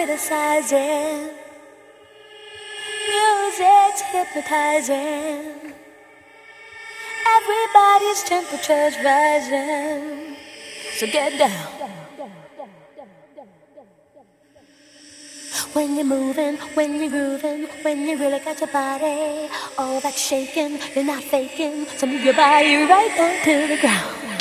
criticizing. Music's hypnotizing. Everybody's temperature's rising. So get down. When you're moving, when you're grooving, when you really got your body all that shaking, you're not faking. So move your body right down to the ground.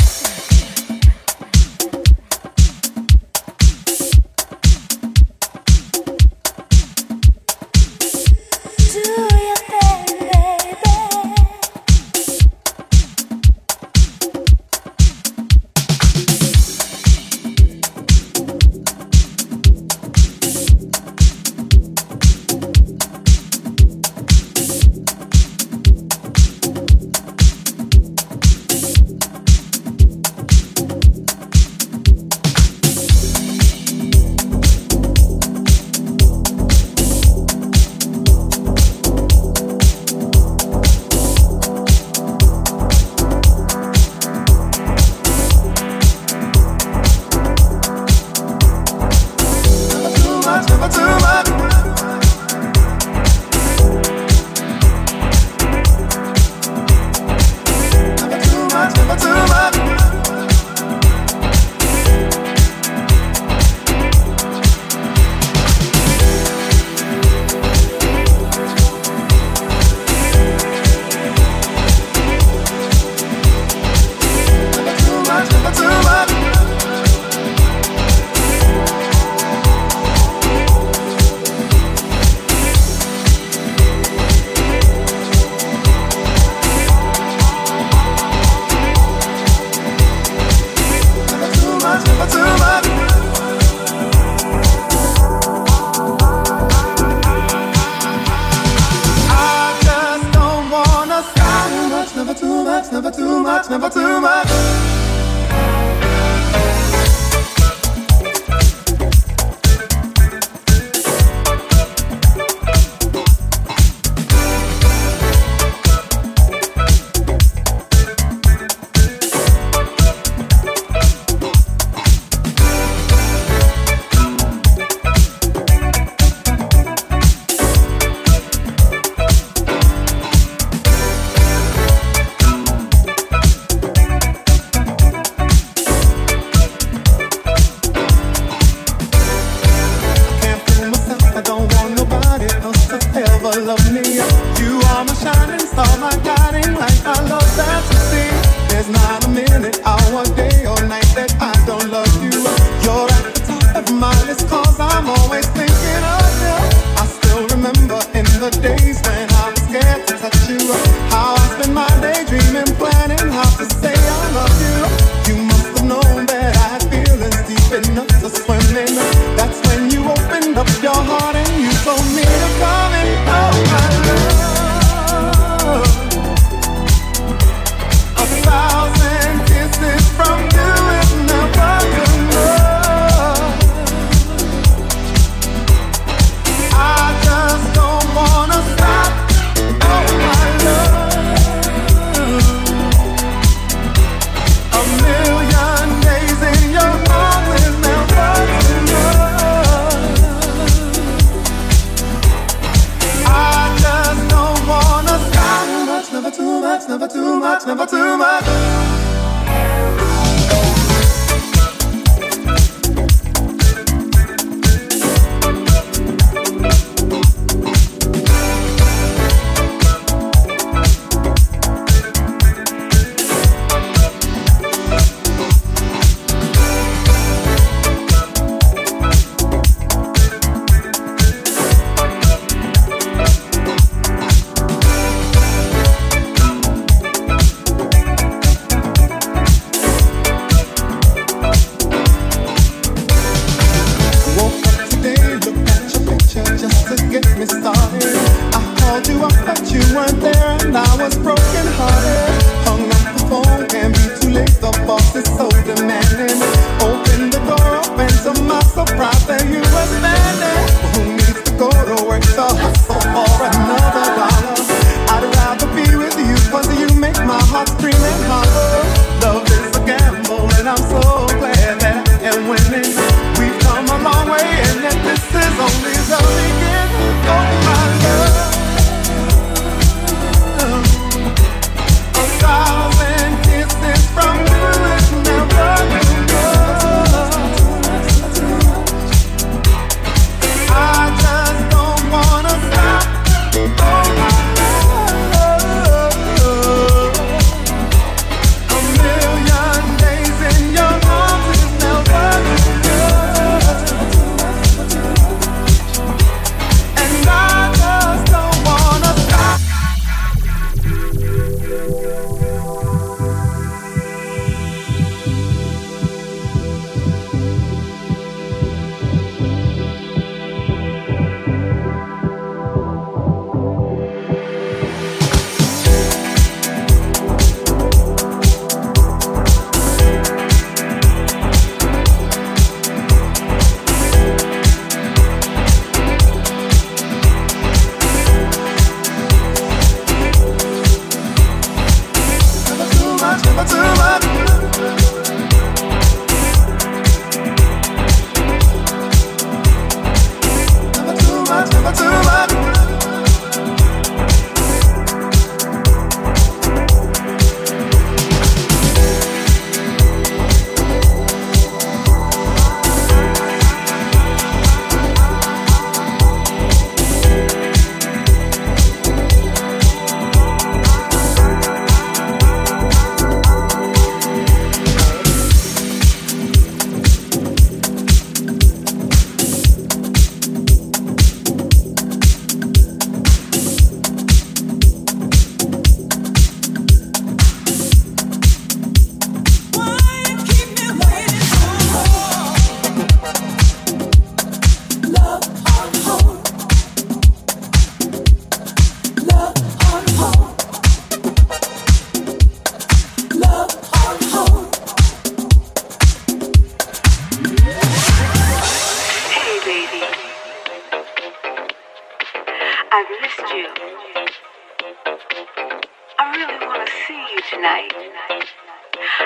Tonight.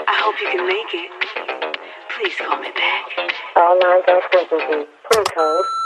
I hope you can make it. Please call me back. All lines are frequency. Please hold.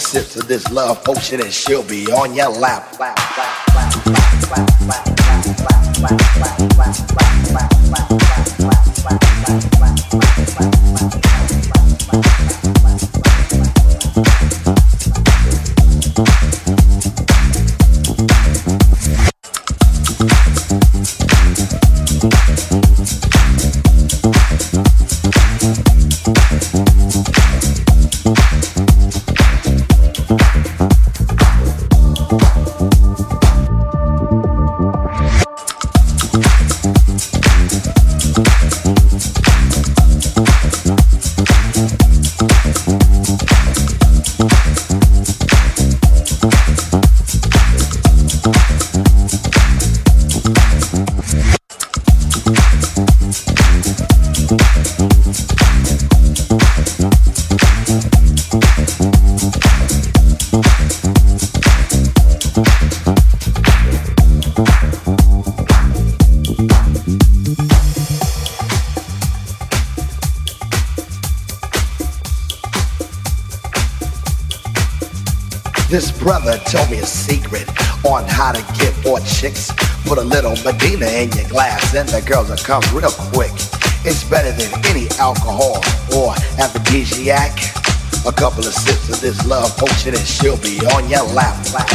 Sips of this love potion and she'll be on your lap. lap, and the girls will come real quick. It's better than any alcohol or aphrodisiac. A couple of sips of this love potion and she'll be on your lap, lap,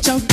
chao.